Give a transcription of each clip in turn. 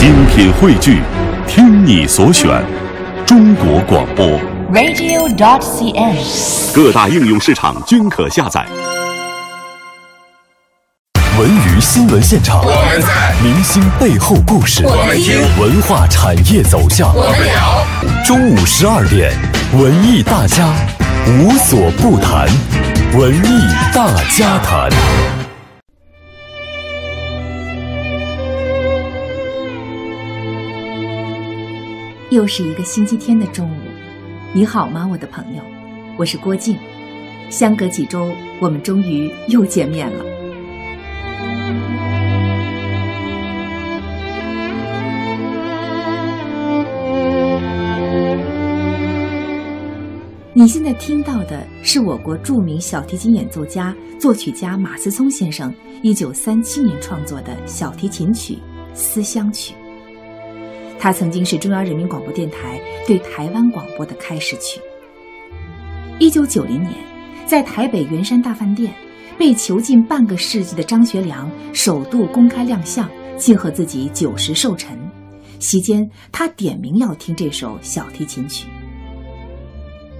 精品汇聚，听你所选，中国广播。radio.cn。各大应用市场均可下载。文娱新闻现场，我们在；明星背后故事，我们听；文化产业走向，我们聊。中午十二点，文艺大家无所不谈，文艺大家谈。又是一个星期天的中午，你好吗，我的朋友？我是郭靖。相隔几周，我们终于又见面了。你现在听到的是我国著名小提琴演奏家、作曲家马思聪先生一九三七年创作的小提琴曲《思乡曲》。它曾经是中央人民广播电台对台湾广播的开始曲。一九九零年，在台北圆山大饭店，被囚禁半个世纪的张学良首度公开亮相，庆贺自己九十寿辰。席间，他点名要听这首小提琴曲。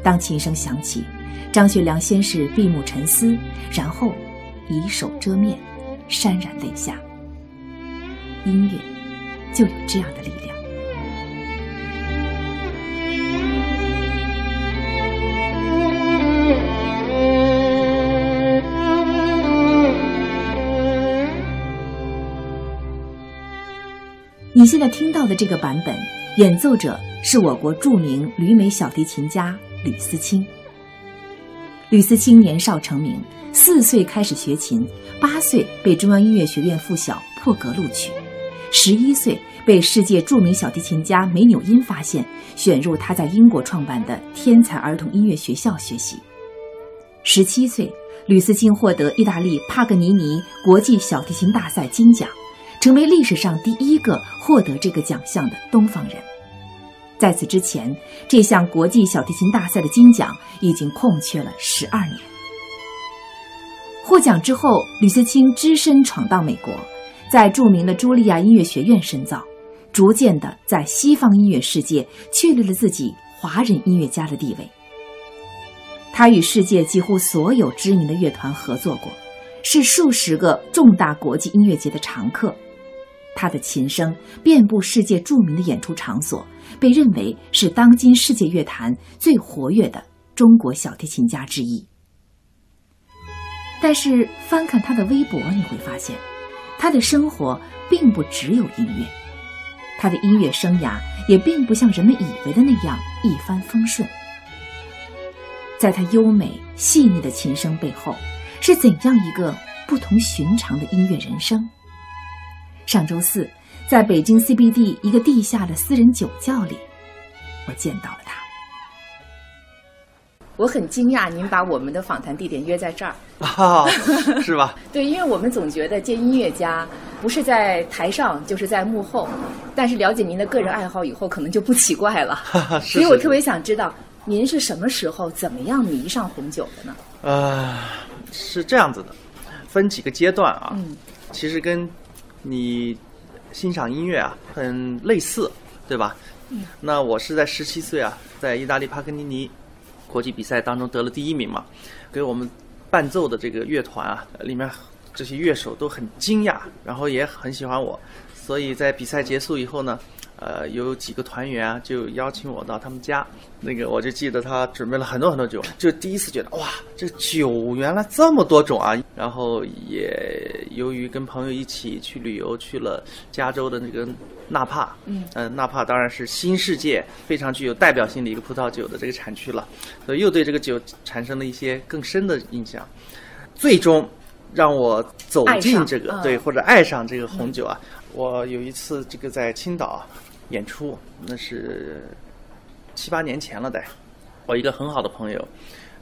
当琴声响起，张学良先是闭目沉思，然后以手遮面，潸然泪下。音乐就有这样的力量。你现在听到的这个版本，演奏者是我国著名旅美小提琴家吕思清。吕思清年少成名，四岁开始学琴，八岁被中央音乐学院附小破格录取，十一岁被世界著名小提琴家梅纽因发现，选入他在英国创办的天才儿童音乐学校学习。十七岁，吕思清获得意大利帕格尼尼国际小提琴大赛金奖。成为历史上第一个获得这个奖项的东方人。在此之前，这项国际小提琴大赛的金奖已经空缺了十二年。获奖之后，吕思清只身闯荡美国，在著名的茱莉亚音乐学院深造，逐渐的在西方音乐世界确立了自己华人音乐家的地位。他与世界几乎所有知名的乐团合作过，是数十个重大国际音乐节的常客。他的琴声遍布世界著名的演出场所，被认为是当今世界乐坛最活跃的中国小提琴家之一。但是翻看他的微博，你会发现，他的生活并不只有音乐，他的音乐生涯也并不像人们以为的那样一帆风顺。在他优美细腻的琴声背后，是怎样一个不同寻常的音乐人生？上周四，在北京 CBD 一个地下的私人酒窖里，我见到了他。我很惊讶，您把我们的访谈地点约在这儿啊，是吧？对，因为我们总觉得见音乐家不是在台上就是在幕后，但是了解您的个人爱好以后，可能就不奇怪了。是所以我特别想知道，您是什么时候、怎么样迷上红酒的呢？呃，是这样子的，分几个阶段啊。嗯，其实跟你欣赏音乐啊很类似，对吧？嗯，那我是在十七岁啊，在意大利帕格尼尼国际比赛当中得了第一名嘛，给我们伴奏的这个乐团啊，里面这些乐手都很惊讶，然后也很喜欢我，所以在比赛结束以后呢。呃，有几个团员啊，就邀请我到他们家。那个我就记得他准备了很多很多酒，就第一次觉得哇，这酒原来这么多种啊！然后也由于跟朋友一起去旅游，去了加州的那个纳帕，嗯，呃，纳帕当然是新世界非常具有代表性的一个葡萄酒的这个产区了，所以又对这个酒产生了一些更深的印象。最终让我走进这个对，或者爱上这个红酒啊！我有一次这个在青岛。演出那是七八年前了得，我一个很好的朋友，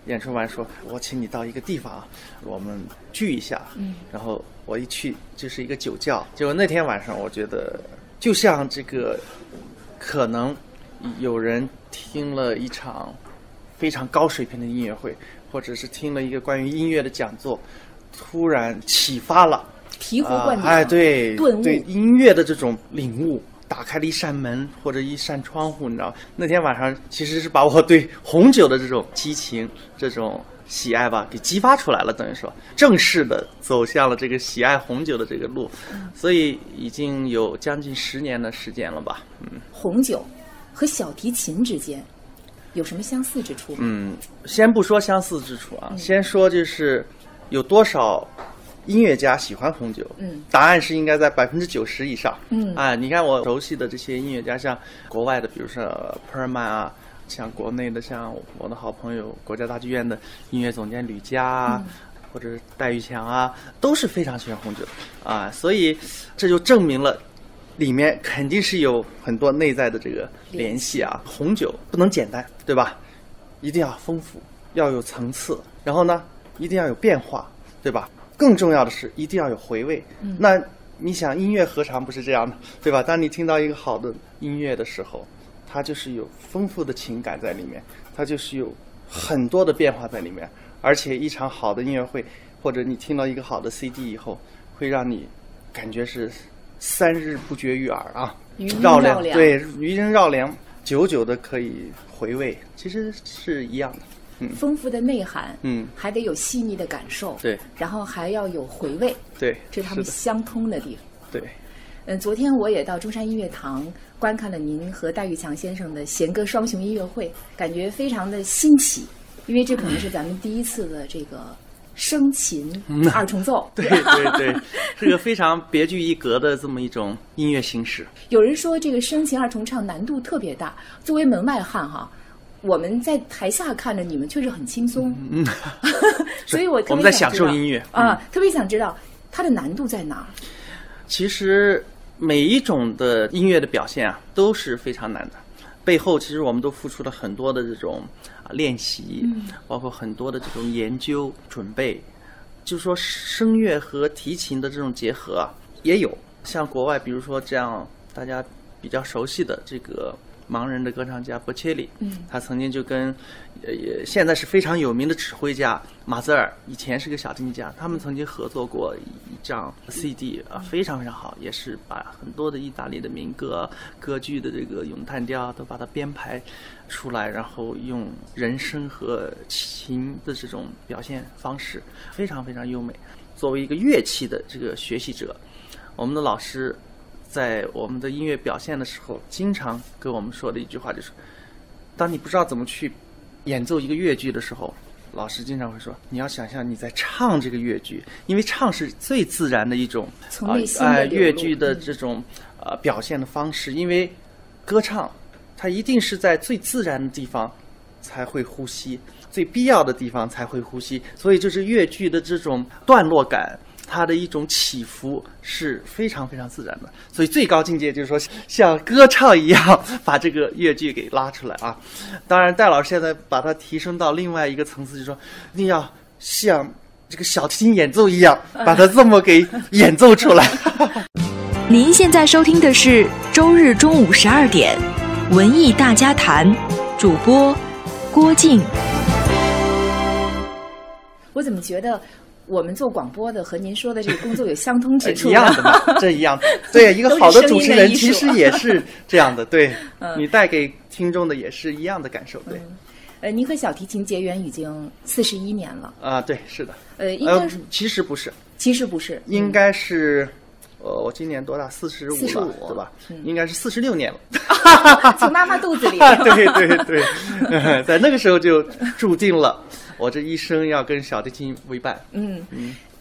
演出完说：“我请你到一个地方，我们聚一下。”嗯，然后我一去就是一个酒窖，结果那天晚上我觉得就像这个，可能有人听了一场非常高水平的音乐会，或者是听了一个关于音乐的讲座，突然启发了。醍醐灌顶、啊，哎，对，顿悟对音乐的这种领悟，打开了一扇门或者一扇窗户，你知道，那天晚上其实是把我对红酒的这种激情、这种喜爱吧，给激发出来了，等于说正式的走向了这个喜爱红酒的这个路，所以已经有将近十年的时间了吧，嗯。红酒和小提琴之间有什么相似之处吗？嗯，先不说相似之处啊，先说就是有多少音乐家喜欢红酒。嗯，答案是应该在百分之九十以上。嗯啊，你看我熟悉的这些音乐家，像国外的，比如说 Perman 啊，像国内的，像我的好朋友国家大剧院的音乐总监吕嘉啊。或者是戴玉强啊，都是非常喜欢红酒的啊，所以这就证明了里面肯定是有很多内在的这个联系啊。红酒不能简单，对吧？一定要丰富，要有层次，然后呢，一定要有变化，对吧？更重要的是，一定要有回味。那你想，音乐何尝不是这样的，对吧？当你听到一个好的音乐的时候，它就是有丰富的情感在里面，它就是有很多的变化在里面，而且一场好的音乐会，或者你听到一个好的 CD 以后，会让你感觉是三日不绝于耳啊，绕梁对，余音绕梁，久久的可以回味，其实是一样的。丰富的内涵，嗯还得有细腻的感受，对，然后还要有回味，对，这是他们相通的地方。对。嗯，昨天我也到中山音乐堂观看了您和戴玉强先生的弦歌双雄音乐会，感觉非常的新奇，因为这可能是咱们第一次的这个声琴二重奏。对对对，是个非常别具一格的这么一种音乐形式。有人说这个声琴二重唱难度特别大，作为门外汉哈，我们在台下看着你们确实很轻松，嗯，所以我特别我们在享受音乐啊，特别想知道它的难度在哪儿。其实每一种的音乐的表现啊，都是非常难的。背后其实我们都付出了很多的这种啊练习，包括很多的这种研究准备。就是说声乐和提琴的这种结合啊，也有像国外，比如说这样大家比较熟悉的这个盲人的歌唱家波切利，嗯他曾经就跟呃也现在是非常有名的指挥家马泽尔，以前是个小提琴家，他们曾经合作过一张 CD 啊，非常非常好，也是把很多的意大利的民歌、歌剧的这个咏叹调都把它编排出来，然后用人声和琴的这种表现方式，非常非常优美。作为一个乐器的这个学习者，我们的老师在我们的音乐表现的时候，经常跟我们说的一句话就是：当你不知道怎么去演奏一个乐句的时候，老师经常会说，你要想象你在唱这个乐句，因为唱是最自然的一种啊从内心的这种呃表现的方式，因为歌唱它一定是在最自然的地方才会呼吸，最必要的地方才会呼吸，所以就是乐剧的这种段落感。它的一种起伏是非常非常自然的，所以最高境界就是说，像歌唱一样把这个乐句给拉出来啊。当然，戴老师现在把它提升到另外一个层次，就是说一定要像这个小提琴演奏一样，把它这么给演奏出来。您现在收听的是周日中午十二点《文艺大家谈》，主播郭靖。我怎么觉得我们做广播的和您说的这个工作有相通之处一？样的嘛，这一样。对，一个好的主持人其实也是这样的，对 嗯你带给听众的也是一样的感受，对。呃，您和小提琴结缘已经四十一年了，啊，对，是的。呃，应呃该是、，其实不是，其实不是，应该是，呃，我今年多大？四十五了，45对吧？嗯应该是四十六年了。从妈妈肚子里。对对对，在那个时候就注定了我这一生要跟小提琴为伴。嗯，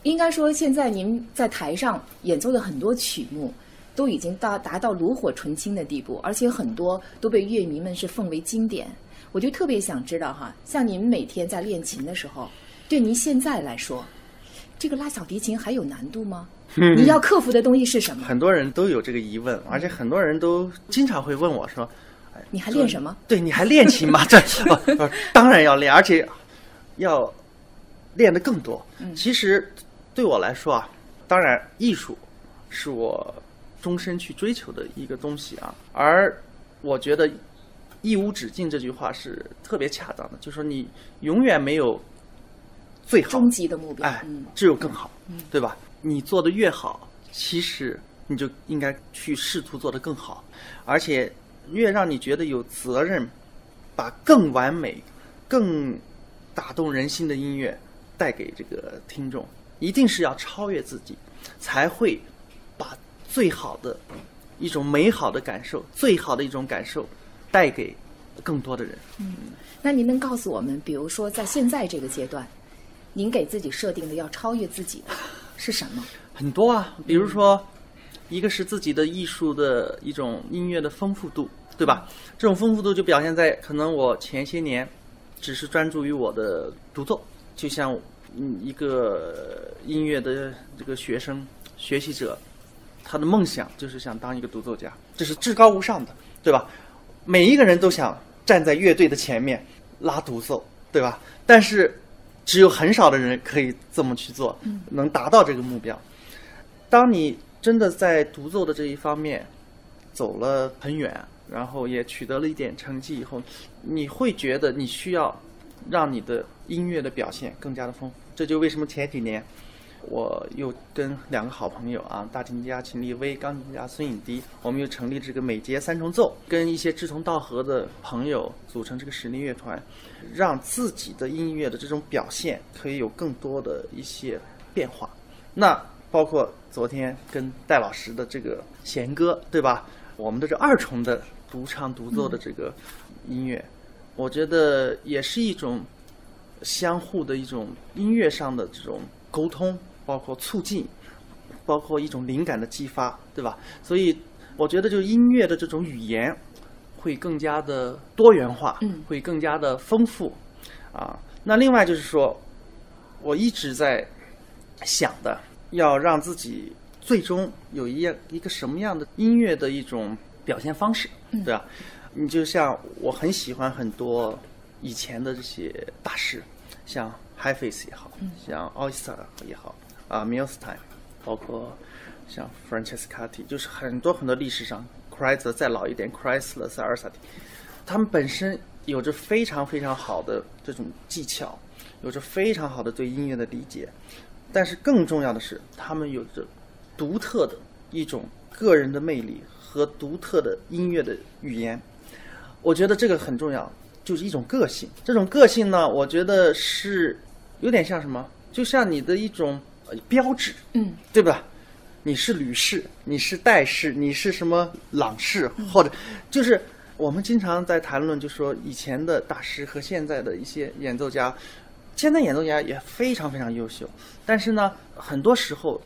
应该说现在您在台上演奏的很多曲目。都已经到达到炉火纯青的地步，而且很多都被乐迷们是奉为经典。我就特别想知道哈，像您每天在练琴的时候，对您现在来说，这个拉小提琴还有难度吗？你要克服的东西是什么？很多人都有这个疑问，而且很多人都经常会问我说：“哎你还练什么？对，你还练琴吗？这当然要练，而且要练得更多。其实对我来说啊，当然艺术是我终身去追求的一个东西啊，而我觉得“一无止境”这句话是特别恰当的，就是说你永远没有最好，终极的目标。哎嗯，只有更好，对吧？你做的越好，其实你就应该去试图做得更好，而且越让你觉得有责任，把更完美、更打动人心的音乐带给这个听众，一定是要超越自己，才会把最好的一种美好的感受、最好的一种感受带给更多的人。嗯那您能告诉我们，比如说在现在这个阶段，您给自己设定的要超越自己的是什么？很多啊，比如说，一个是自己的艺术的一种音乐的丰富度，对吧？这种丰富度就表现在可能我前些年只是专注于我的独奏，就像嗯一个音乐的这个学生学习者，他的梦想就是想当一个独奏家，这是至高无上的，对吧？每一个人都想站在乐队的前面拉独奏，对吧？但是只有很少的人可以这么去做，能达到这个目标。当你真的在独奏的这一方面走了很远，然后也取得了一点成绩以后，你会觉得你需要让你的音乐的表现更加的丰富。这就为什么前几年我又跟两个好朋友啊，大提琴家秦立威、钢琴家孙颖迪，我们又成立这个美节三重奏，跟一些志同道合的朋友组成这个实力乐团，让自己的音乐的这种表现可以有更多的一些变化。那包括昨天跟戴老师的这个弦歌，对吧？我们的这二重的独唱独奏的这个音乐，我觉得也是一种相互的一种音乐上的这种沟通，包括促进，包括一种灵感的激发，对吧？所以我觉得，就音乐的这种语言会更加的多元化，嗯会更加的丰富啊。那另外就是说，我一直在想的，要让自己最终有一样一个什么样的音乐的一种表现方式，对吧？你就像我很喜欢很多以前的这些大师，像 Highface 也好，像 Oyster 也好，啊 m i l s t i m e 包括像 Francescati，就是很多很多历史上 Chrysler 再老一点，Chrysler、塞尔萨蒂，他们本身有着非常非常好的这种技巧，有着非常好的对音乐的理解，但是更重要的是，他们有着独特的一种个人的魅力和独特的音乐的语言。我觉得这个很重要，就是一种个性。这种个性呢，我觉得是有点像什么，就像你的一种呃标志，嗯，对吧？你是吕氏，你是戴氏，你是什么朗氏，或者就是我们经常在谈论，就说以前的大师和现在的一些演奏家，现在演奏家也非常非常优秀，但是呢，很多时候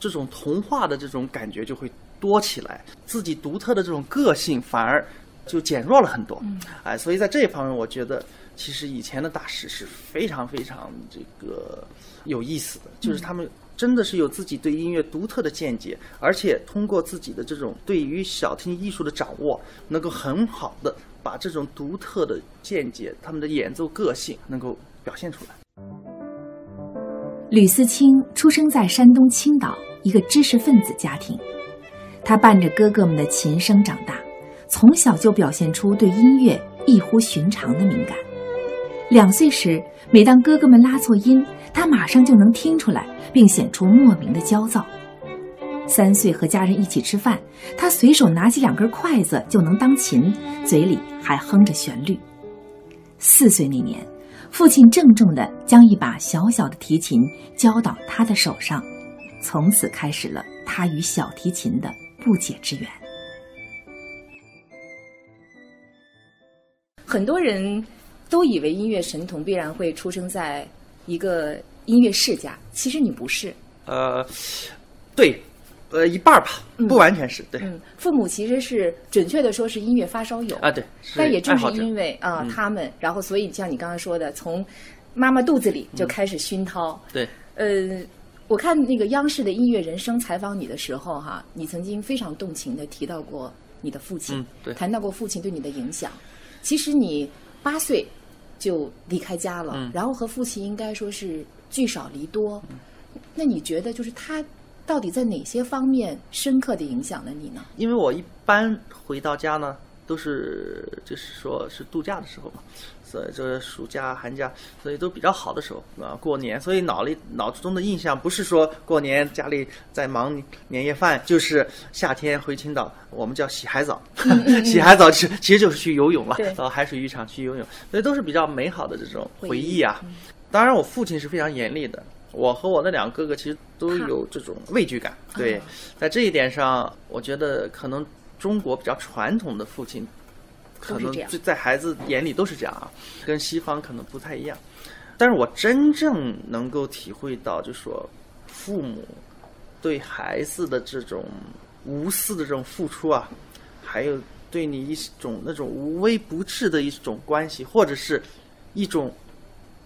这种童话的这种感觉就会多起来，自己独特的这种个性反而就减弱了很多。哎，所以在这一方面，我觉得其实以前的大师是非常非常这个有意思的，就是他们真的是有自己对音乐独特的见解，而且通过自己的这种对于小提琴艺术的掌握，能够很好的把这种独特的见解、他们的演奏个性能够表现出来。吕思清出生在山东青岛一个知识分子家庭，他伴着哥哥们的琴声长大，从小就表现出对音乐异乎寻常的敏感。两岁时，每当哥哥们拉错音，他马上就能听出来，并显出莫名的焦躁。三岁和家人一起吃饭，他随手拿起两根筷子就能当琴，嘴里还哼着旋律。四岁那年，父亲郑重地将一把小小的提琴交到他的手上，从此开始了他与小提琴的不解之缘。很多人都以为音乐神童必然会出生在一个音乐世家，其实你不是。呃，对，呃，一半儿吧，不完全是对。嗯，父母其实是准确的说是音乐发烧友啊，对，但也正是因为啊、嗯他们，然后所以像你刚刚说的，从妈妈肚子里就开始熏陶。对，呃，我看那个央视的音乐人生采访你的时候，哈，你曾经非常动情的提到过你的父亲，嗯对谈到过父亲对你的影响。其实你八岁就离开家了，嗯然后和父亲应该说是聚少离多。那你觉得就是他到底在哪些方面深刻的影响了你呢？因为我一般回到家呢，都是就是说是度假的时候嘛，所以这暑假、寒假，所以都比较好的时候啊。过年，所以脑里脑子中的印象不是说过年家里在忙年夜饭，就是夏天回青岛，我们叫洗海澡，洗海澡是其实就是去游泳了，到海水浴场去游泳，所以都是比较美好的这种回忆啊。当然，我父亲是非常严厉的。我和我的两个哥哥其实都有这种畏惧感。对，在这一点上，我觉得可能中国比较传统的父亲，可能在孩子眼里都是这样啊，跟西方可能不太一样。但是我真正能够体会到，就说父母对孩子的这种无私的这种付出啊，还有对你一种那种无微不至的一种关系，或者是一种。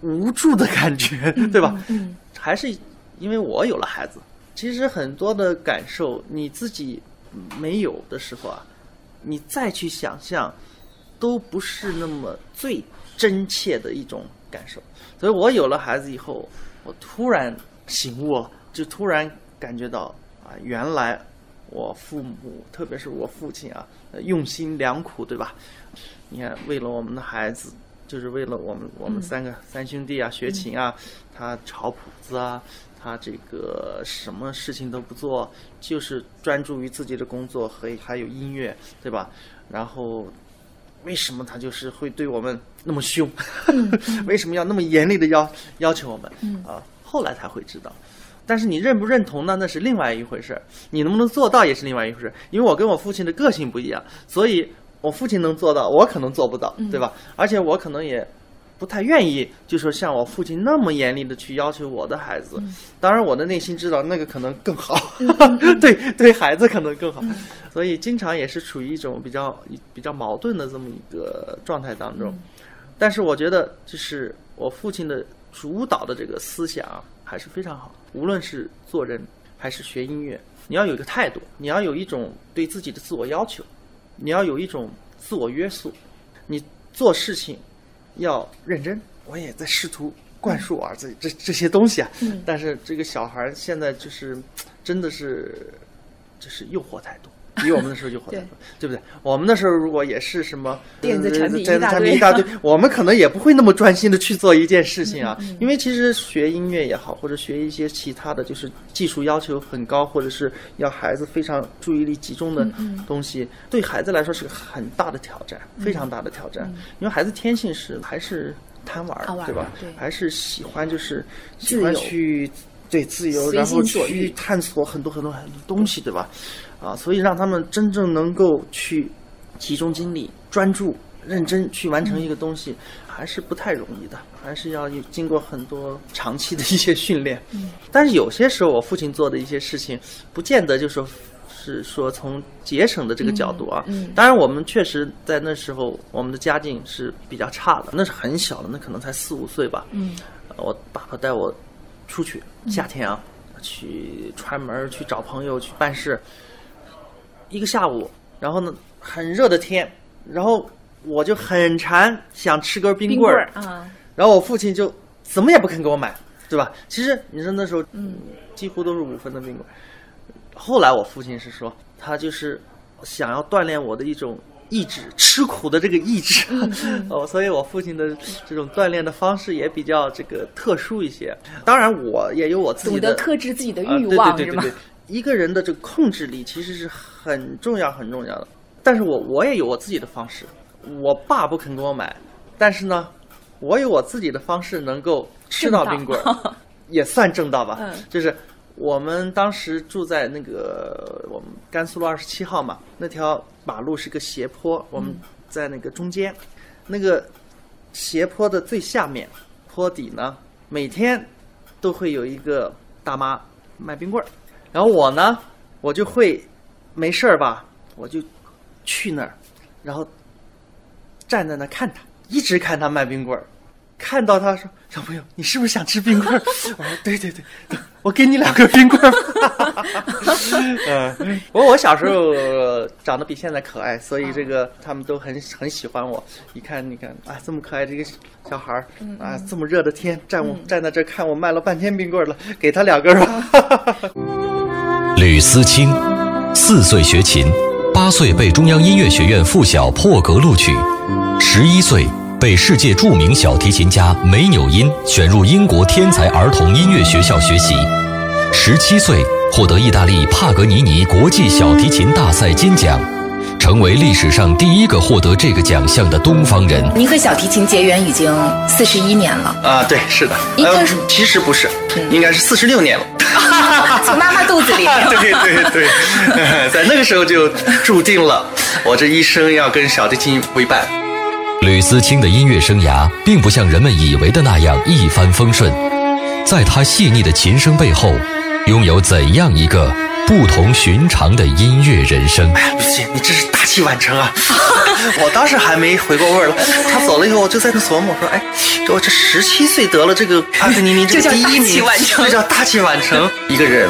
无助的感觉，对吧？嗯，还是因为我有了孩子。其实很多的感受你自己没有的时候啊，你再去想象，都不是那么最真切的一种感受。所以我有了孩子以后，我突然醒悟了，就突然感觉到啊，原来我父母，特别是我父亲啊，用心良苦，对吧？你看，为了我们的孩子。就是为了我们我们三个三兄弟啊学琴啊，他抄谱子啊，他这个什么事情都不做，就是专注于自己的工作和还有音乐，对吧？然后为什么他就是会对我们那么凶？为什么要那么严厉的要要求我们？啊，后来才会知道。但是你认不认同呢？那是另外一回事。你能不能做到也是另外一回事。因为我跟我父亲的个性不一样，所以。我父亲能做到，我可能做不到，对吧？而且我可能也不太愿意，就说像我父亲那么严厉的去要求我的孩子。当然，我的内心知道那个可能更好，对对孩子可能更好。所以经常也是处于一种比较比较矛盾的这么一个状态当中。但是我觉得，就是我父亲的主导的这个思想还是非常好。无论是做人还是学音乐，你要有一个态度，你要有一种对自己的自我要求。你要有一种自我约束，你做事情要认真。我也在试图灌输儿子这这些东西啊，但是这个小孩现在就是真的是就是诱惑太多。比我们的时候就好多，对不对？我们那时候如果也是什么电子产品一大堆，我们可能也不会那么专心的去做一件事情啊。因为其实学音乐也好，或者学一些其他的就是技术要求很高，或者是要孩子非常注意力集中的东西，对孩子来说是个很大的挑战，非常大的挑战。因为孩子天性是还是贪玩，对吧？还是喜欢就是喜欢去对自由，然后去探索很多很多很多东西，对吧？啊，所以让他们真正能够去集中精力、专注、认真去完成一个东西，还是不太容易的，还是要经过很多长期的一些训练。嗯，但是有些时候我父亲做的一些事情，不见得就说是说从节省的这个角度啊。嗯，当然我们确实在那时候我们的家境是比较差的，那是很小的，那可能才四五岁吧。嗯，我爸爸带我出去，夏天啊，去串门去找朋友去办事。一个下午，然后呢，很热的天，然后我就很馋，想吃根冰棍儿啊。然后我父亲就怎么也不肯给我买，对吧？其实你说那时候，嗯，几乎都是五分的冰棍。后来我父亲是说，他就是想要锻炼我的一种意志，吃苦的这个意志。哦，所以我父亲的这种锻炼的方式也比较这个特殊一些。当然，我也有我自己的，懂得克制自己的欲望，是吗？一个人的这个控制力其实是很重要、很重要的。但是我我也有我自己的方式。我爸不肯给我买，但是呢，我有我自己的方式能够吃到冰棍儿，也算正道吧。嗯。就是我们当时住在那个我们甘肃路二十七号嘛，那条马路是个斜坡，我们在那个中间，那个斜坡的最下面坡底呢，每天都会有一个大妈卖冰棍儿。然后我呢，我就会没事儿吧，我就去那儿，然后站在那看他，一直看他卖冰棍儿，看到他说：“小朋友，你是不是想吃冰棍儿？” 我说：“对对对，我给你两个冰棍儿。”嗯，不过我小时候长得比现在可爱，所以这个他们都很很喜欢我。一看，你看啊，这么可爱的一个小孩儿啊，这么热的天站我站在这看我卖了半天冰棍了，给他两根吧。吕思清，四岁学琴，八岁被中央音乐学院附小破格录取，十一岁被世界著名小提琴家梅纽因选入英国天才儿童音乐学校学习，十七岁获得意大利帕格尼尼国际小提琴大赛金奖。成为历史上第一个获得这个奖项的东方人。您和小提琴结缘已经四十一年了啊，对，是的。应该是其实不是，应该是四十六年了。从妈妈肚子里。对对对，在那个时候就注定了我这一生要跟小提琴为伴。吕思清的音乐生涯并不像人们以为的那样一帆风顺，在他细腻的琴声背后，拥有怎样一个？不同寻常的音乐人生。哎呀，吕姐，你真是大器晚成啊！我当时还没回过味儿了。他走了以后，我就在那琢磨我说：“哎，我这十七岁得了这个阿克尼尼这个 第一名，这叫大器晚成。一个人，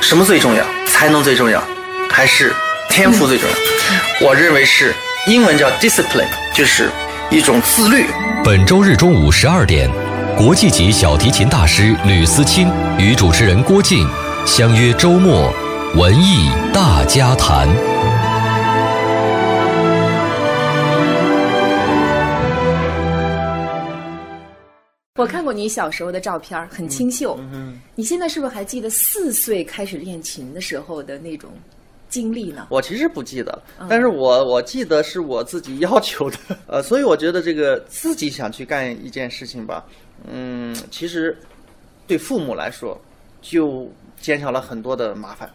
什么最重要？才能最重要，还是天赋最重要？我认为是英文叫 discipline，就是一种自律。本周日中午十二点，国际级小提琴大师吕思清与主持人郭靖相约周末。文艺大家谈。我看过你小时候的照片，很清秀。嗯，你现在是不是还记得四岁开始练琴的时候的那种经历呢？我其实不记得，但是我我记得是我自己要求的。呃，所以我觉得这个自己想去干一件事情吧，嗯，其实对父母来说就。减少了很多的麻烦，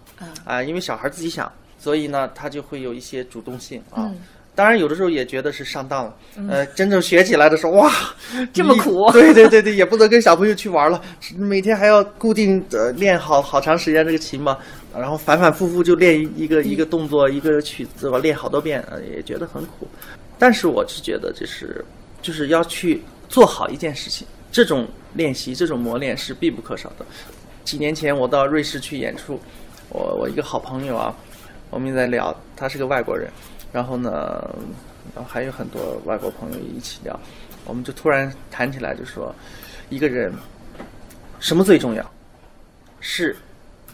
啊，因为小孩自己想，所以呢，他就会有一些主动性啊。当然，有的时候也觉得是上当了。呃，真正学起来的时候，哇，这么苦。对对对对，也不能跟小朋友去玩了，每天还要固定的练好好长时间这个琴嘛，然后反反复复就练一个一个动作一个曲子吧，练好多遍，也觉得很苦。但是我是觉得，就是就是要去做好一件事情，这种练习这种磨练是必不可少的。几年前我到瑞士去演出，我我一个好朋友啊，我们在聊，他是个外国人，然后呢，然后还有很多外国朋友一起聊，我们就突然谈起来，就说一个人什么最重要？是，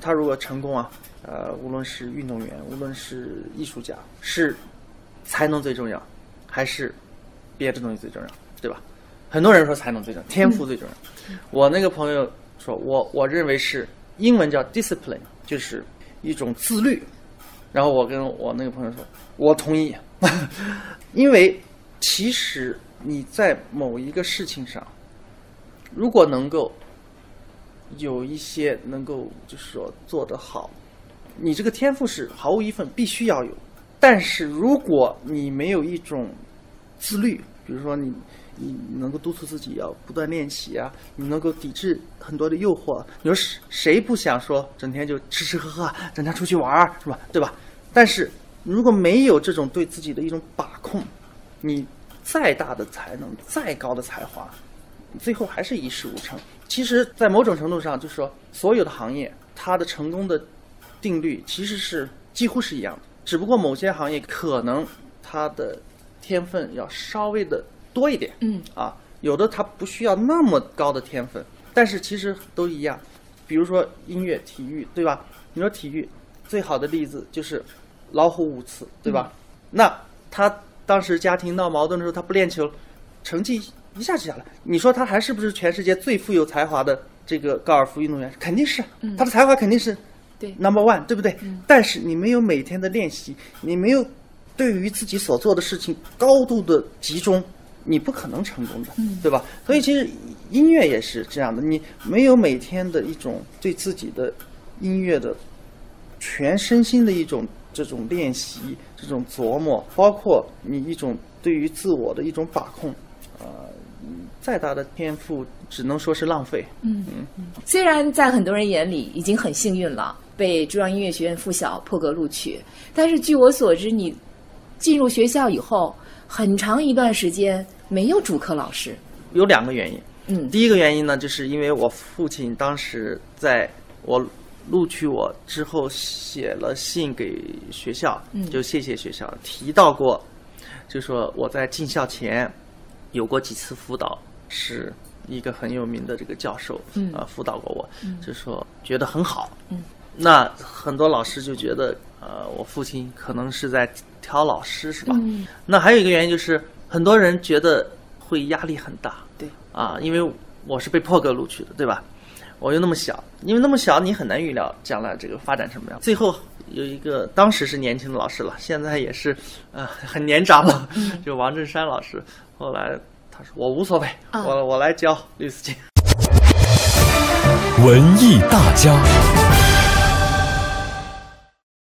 他如果成功啊，呃，无论是运动员，无论是艺术家，是才能最重要，还是别的东西最重要，对吧？很多人说才能最重要，天赋最重要。我那个朋友。说我我认为是英文叫 discipline，就是一种自律。然后我跟我那个朋友说，我同意，因为其实你在某一个事情上，如果能够有一些能够就是说做得好，你这个天赋是毫无疑问必须要有。但是如果你没有一种自律，比如说你。你能够督促自己要不断练习啊，你能够抵制很多的诱惑。你说谁谁不想说整天就吃吃喝喝，整天出去玩儿，是吧？对吧？但是如果没有这种对自己的一种把控，你再大的才能，再高的才华，最后还是一事无成。其实，在某种程度上，就是说，所有的行业它的成功的定律其实是几乎是一样的，只不过某些行业可能它的天分要稍微的。多一点，嗯啊，有的他不需要那么高的天分，但是其实都一样。比如说音乐、体育，对吧？你说体育最好的例子就是老虎伍兹，对吧？那他当时家庭闹矛盾的时候，他不练球，成绩一下就下来。你说他还是不是全世界最富有才华的这个高尔夫运动员？肯定是，他的才华肯定是对 number one，对不对？但是你没有每天的练习，你没有对于自己所做的事情高度的集中。你不可能成功的，对吧？所以其实音乐也是这样的，你没有每天的一种对自己的音乐的全身心的一种这种练习、这种琢磨，包括你一种对于自我的一种把控，呃，再大的天赋只能说是浪费。嗯嗯。虽然在很多人眼里已经很幸运了，被中央音乐学院附小破格录取，但是据我所知，你进入学校以后。很长一段时间没有主课老师，有两个原因。嗯，第一个原因呢，就是因为我父亲当时在我录取我之后写了信给学校，就谢谢学校，提到过，就说我在进校前有过几次辅导，是一个很有名的这个教授，啊，辅导过我，就说觉得很好。嗯，那很多老师就觉得，呃，我父亲可能是在挑老师，是吧？嗯那还有一个原因就是，很多人觉得会压力很大。对啊，因为我是被破格录取的，对吧？我又那么小，因为那么小，你很难预料将来这个发展什么样。最后有一个，当时是年轻的老师了，现在也是，呃，很年长了，就王振山老师。后来他说我无所谓，啊我我来教吕思清。文艺大家。